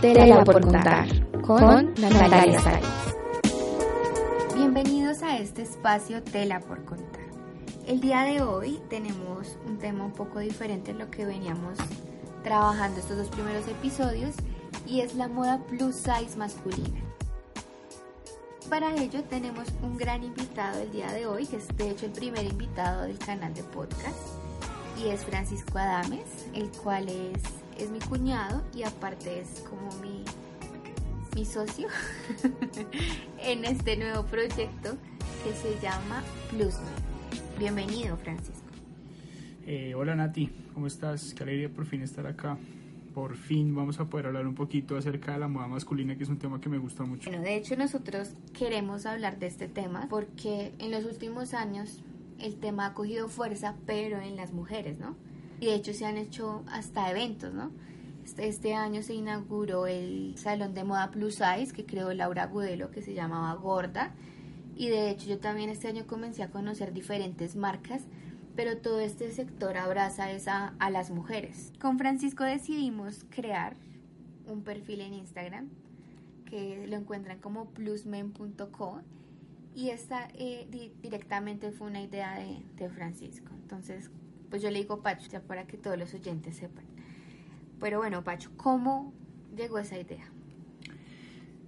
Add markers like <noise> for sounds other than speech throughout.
Tela por contar con Natalia Sáenz. Bienvenidos a este espacio Tela por contar. El día de hoy tenemos un tema un poco diferente a lo que veníamos trabajando estos dos primeros episodios y es la moda plus size masculina. Para ello tenemos un gran invitado el día de hoy, que es de hecho el primer invitado del canal de podcast, y es Francisco Adames, el cual es, es mi cuñado y aparte es como mi, mi socio <laughs> en este nuevo proyecto que se llama Plusme. Bienvenido, Francisco. Eh, hola Nati, ¿cómo estás? Qué alegría por fin estar acá. Por fin vamos a poder hablar un poquito acerca de la moda masculina, que es un tema que me gusta mucho. Bueno, de hecho nosotros queremos hablar de este tema porque en los últimos años el tema ha cogido fuerza, pero en las mujeres, ¿no? Y de hecho se han hecho hasta eventos, ¿no? Este, este año se inauguró el Salón de Moda Plus Size que creó Laura Gudelo, que se llamaba Gorda. Y de hecho yo también este año comencé a conocer diferentes marcas, pero todo este sector abraza esa, a las mujeres. Con Francisco decidimos crear un perfil en Instagram que lo encuentran como plusmen.co y esta eh, directamente fue una idea de, de, Francisco. Entonces, pues yo le digo Pacho, ya para que todos los oyentes sepan. Pero bueno, Pacho, ¿cómo llegó esa idea?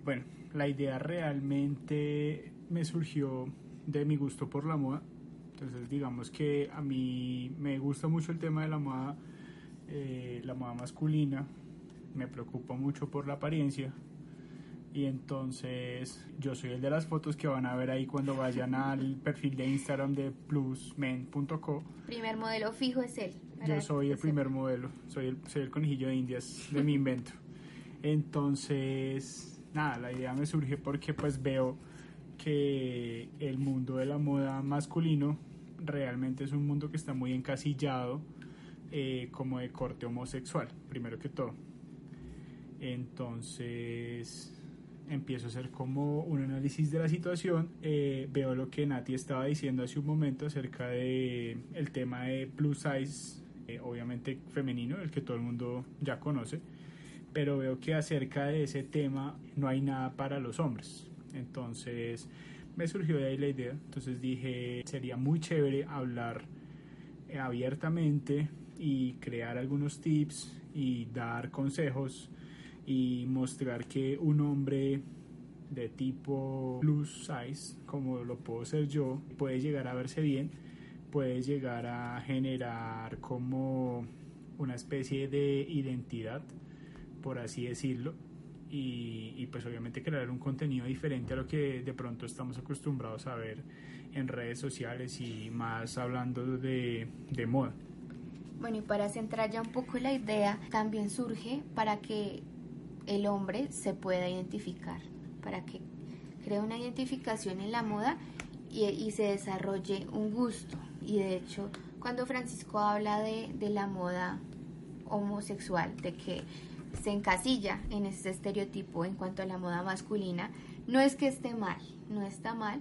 Bueno, la idea realmente me surgió de mi gusto por la moda. Entonces, digamos que a mí me gusta mucho el tema de la moda, eh, la moda masculina. Me preocupa mucho por la apariencia, y entonces yo soy el de las fotos que van a ver ahí cuando vayan al perfil de Instagram de plusmen.co. Primer modelo fijo es él. Yo soy el primer modelo, soy el, soy el conejillo de indias de mi invento. Entonces, nada, la idea me surge porque pues veo que el mundo de la moda masculino realmente es un mundo que está muy encasillado eh, como de corte homosexual, primero que todo. Entonces, empiezo a hacer como un análisis de la situación, eh, veo lo que Nati estaba diciendo hace un momento acerca de el tema de plus size, eh, obviamente femenino, el que todo el mundo ya conoce, pero veo que acerca de ese tema no hay nada para los hombres. Entonces me surgió de ahí la idea, entonces dije, sería muy chévere hablar eh, abiertamente y crear algunos tips y dar consejos y mostrar que un hombre de tipo plus size, como lo puedo ser yo, puede llegar a verse bien, puede llegar a generar como una especie de identidad, por así decirlo, y, y, pues obviamente crear un contenido diferente a lo que de pronto estamos acostumbrados a ver en redes sociales y más hablando de, de moda. Bueno, y para centrar ya un poco la idea, también surge para que el hombre se pueda identificar, para que cree una identificación en la moda y, se desarrolle un gusto. Y de hecho, cuando Francisco habla de, la moda homosexual, de que se encasilla en este estereotipo en cuanto a la moda masculina, no es que esté mal, no está mal,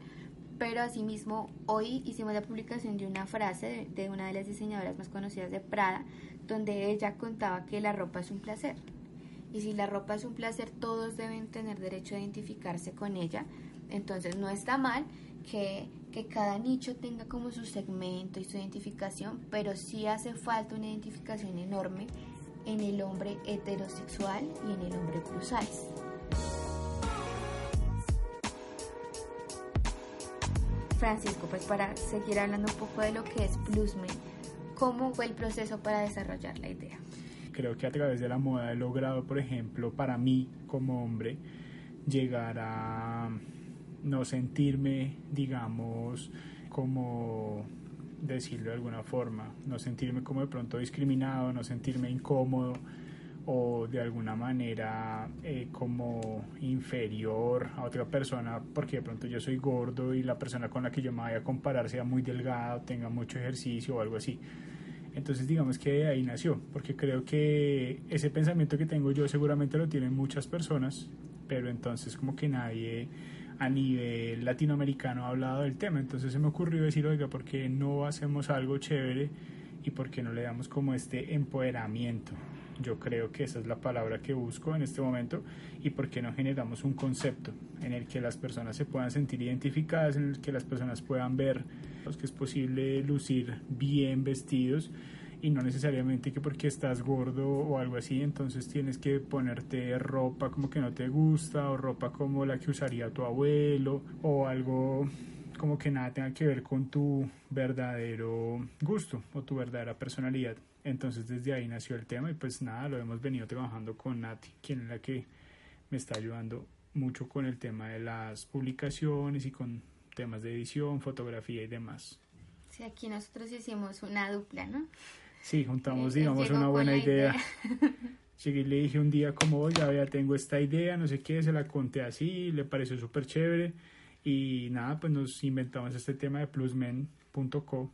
pero asimismo hoy hicimos la publicación de una frase de, una de las diseñadoras más conocidas de Prada, donde ella contaba que la ropa es un placer, y si la ropa es un placer, todos deben tener derecho a identificarse con ella. Entonces no está mal que, que cada nicho tenga como su segmento y su identificación, pero sí hace falta una identificación enorme en el hombre heterosexual y en el hombre plus. Francisco, pues para seguir hablando un poco de lo que es Plusmen, ¿cómo fue el proceso para desarrollar la idea? Creo que a través de la moda he logrado, por ejemplo, para mí como hombre, llegar a no sentirme, digamos, como decirlo de alguna forma, no sentirme como de pronto discriminado, no sentirme incómodo o de alguna manera eh, como inferior a otra persona porque de pronto yo soy gordo y la persona con la que yo me vaya a comparar sea muy delgada, tenga mucho ejercicio o algo así. Entonces digamos que ahí nació, porque creo que ese pensamiento que tengo yo seguramente lo tienen muchas personas, pero entonces como que nadie a nivel latinoamericano ha hablado del tema. Entonces se me ocurrió decir, oiga, ¿por qué no hacemos algo chévere y por qué no le damos como este empoderamiento Yo creo que esa es la palabra que busco en este momento y por qué no generamos un concepto en el que las personas se puedan sentir identificadas, en el que las personas puedan ver que es posible lucir bien vestidos y no necesariamente que porque estás gordo o algo así, entonces tienes que ponerte ropa como que no te gusta o ropa como la que usaría tu abuelo o algo como que nada tenga que ver con tu verdadero gusto o tu verdadera personalidad. Entonces desde ahí nació el tema y pues nada, lo hemos venido trabajando con Nati, quien es la que me está ayudando mucho con el tema de las publicaciones y con temas de edición, fotografía y demás. Sí, aquí nosotros hicimos una dupla, ¿no? Sí, juntamos, digamos, una buena idea. <laughs> Llegué y le dije un día como, oiga, ya tengo esta idea, no sé qué, se la conté así, le pareció súper chévere. Y nada, pues nos inventamos este tema de plusmen.co.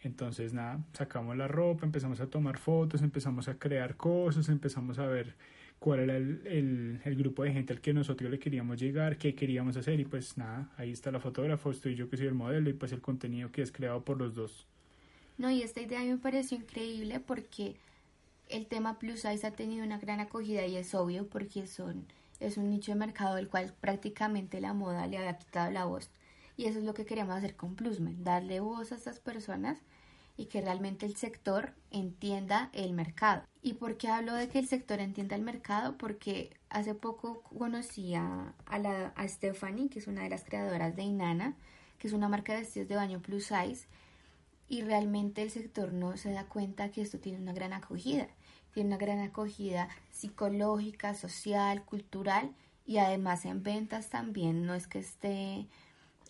Entonces, nada, sacamos la ropa, empezamos a tomar fotos, empezamos a crear cosas, empezamos a ver cuál era el, el, grupo de gente al que nosotros le queríamos llegar, qué queríamos hacer y pues nada, ahí está la fotógrafa, estoy yo que soy el modelo y pues el contenido que es creado por los dos. No, y esta idea me pareció increíble porque el tema plus size ha tenido una gran acogida y es obvio porque son es un nicho de mercado del cual prácticamente la moda le había quitado la voz. Y eso es lo que queremos hacer con Plusmen, darle voz a estas personas y que realmente el sector entienda el mercado. ¿Y por qué hablo de que el sector entienda el mercado? Porque hace poco conocí a, la, a Stephanie, que es una de las creadoras de Inana, que es una marca de vestidos de baño plus size, y realmente el sector no se da cuenta que esto tiene una gran acogida. Tiene una gran acogida psicológica, social, cultural y además en ventas también. No es que esté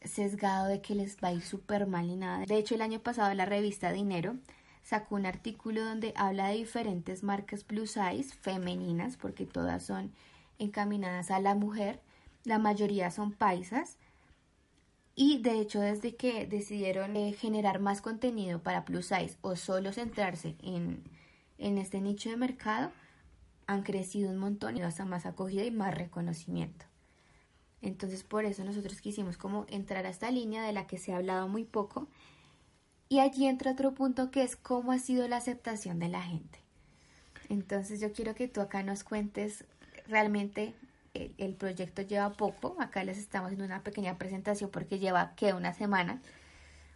sesgado de que les va a ir súper mal ni nada. De hecho, el año pasado la revista Dinero sacó un artículo donde habla de diferentes marcas plus size femeninas, porque todas son encaminadas a la mujer. La mayoría son paisas y de hecho, desde que decidieron eh, generar más contenido para plus size o solo centrarse en, en este nicho de mercado, han crecido un montón y hasta más acogida y más reconocimiento. Entonces, por eso nosotros quisimos como entrar a esta línea de la que se ha hablado muy poco. Y allí entra otro punto que es cómo ha sido la aceptación de la gente. Entonces, yo quiero que tú acá nos cuentes realmente el, proyecto lleva poco, acá les estamos haciendo una pequeña presentación porque lleva que una semana.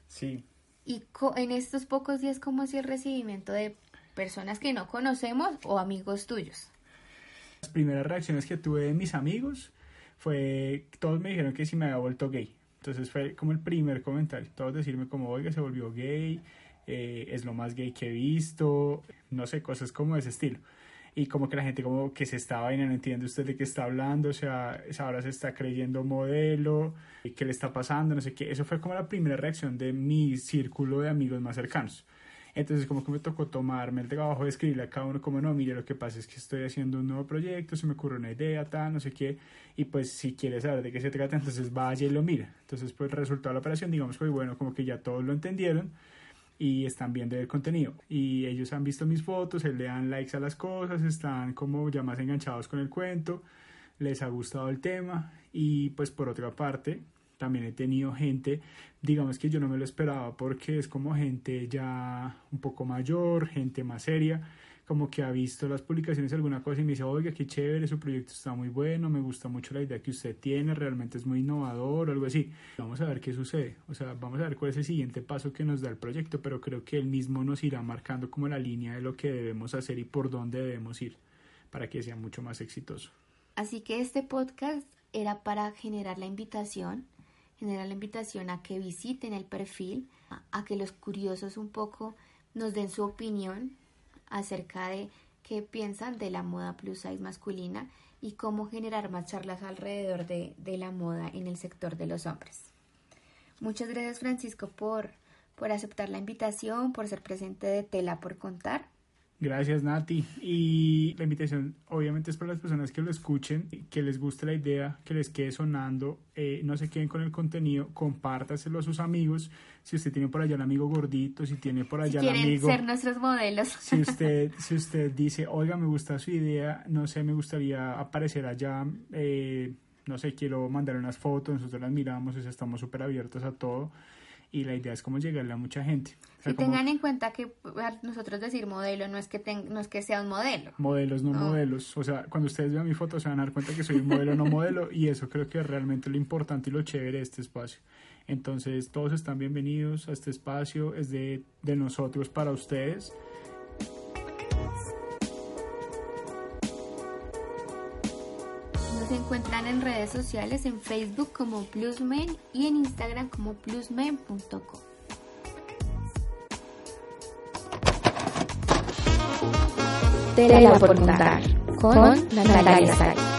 Sí. Y en estos pocos días, ¿cómo ha sido el recibimiento de personas que no conocemos o amigos tuyos? Las primeras reacciones que tuve de mis amigos fue, todos me dijeron que si me había vuelto gay. Entonces fue como el primer comentario, todos decirme como, oiga, se volvió gay, eh, es lo más gay que he visto, no sé, cosas como de ese estilo y como que la gente como que se estaba y no entiende usted de qué está hablando, o sea, ahora se está creyendo modelo, qué le está pasando, no sé qué. Eso fue como la primera reacción de mi círculo de amigos más cercanos. Entonces como que me tocó tomarme el trabajo de escribirle a cada uno como no, mire, lo que pasa es que estoy haciendo un nuevo proyecto, se me ocurre una idea, tal, no sé qué, y pues si quiere saber de qué se trata, entonces vaya y lo mira. Entonces pues resultado de la operación, digamos que bueno, como que ya todos lo entendieron, y están viendo el contenido. Y ellos han visto mis fotos, le dan likes a las cosas, están como ya más enganchados con el cuento, les ha gustado el tema y pues por otra parte también he tenido gente, digamos que yo no me lo esperaba porque es como gente ya un poco mayor, gente más seria, como que ha visto las publicaciones alguna cosa y me dice, oiga, qué chévere, su proyecto está muy bueno, me gusta mucho la idea que usted tiene, realmente es muy innovador o algo así. Vamos a ver qué sucede, o sea, vamos a ver cuál es el siguiente paso que nos da el proyecto, pero creo que él mismo nos irá marcando como la línea de lo que debemos hacer y por dónde debemos ir para que sea mucho más exitoso. Así que este podcast era para generar la invitación, generar la invitación a que visiten el perfil, a que los curiosos un poco nos den su opinión acerca de qué piensan de la moda plus size masculina y cómo generar más charlas alrededor de, de la moda en el sector de los hombres. Muchas gracias Francisco por, por aceptar la invitación, por ser presente de Tela por Contar. Gracias Nati. Y la invitación obviamente es para las personas que lo escuchen, que les guste la idea, que les quede sonando, eh, no se queden con el contenido, compártaselo a sus amigos. Si usted tiene por allá un amigo gordito, si tiene por allá si un amigo... ser nuestros modelos. Si <laughs> usted, si usted dice, oiga, me gusta su idea, no sé, me gustaría aparecer allá, eh, no sé, quiero mandar unas fotos, nosotros las miramos, estamos súper abiertos a todo y la idea es como llegarle a mucha gente. O sea, tengan en cuenta que nosotros decir modelo no es que no es que sea un modelo. Modelos, no, modelos. O sea, cuando ustedes vean mi foto se van a dar cuenta que soy un modelo, no modelo, y eso creo que es realmente lo importante y lo chévere de este espacio. Entonces, todos están bienvenidos a este espacio, es de, de nosotros para ustedes. Nos encuentran en redes sociales, en Facebook como Plusmen y en Instagram como plusmen.com. Tela por contar con Natalia Sari.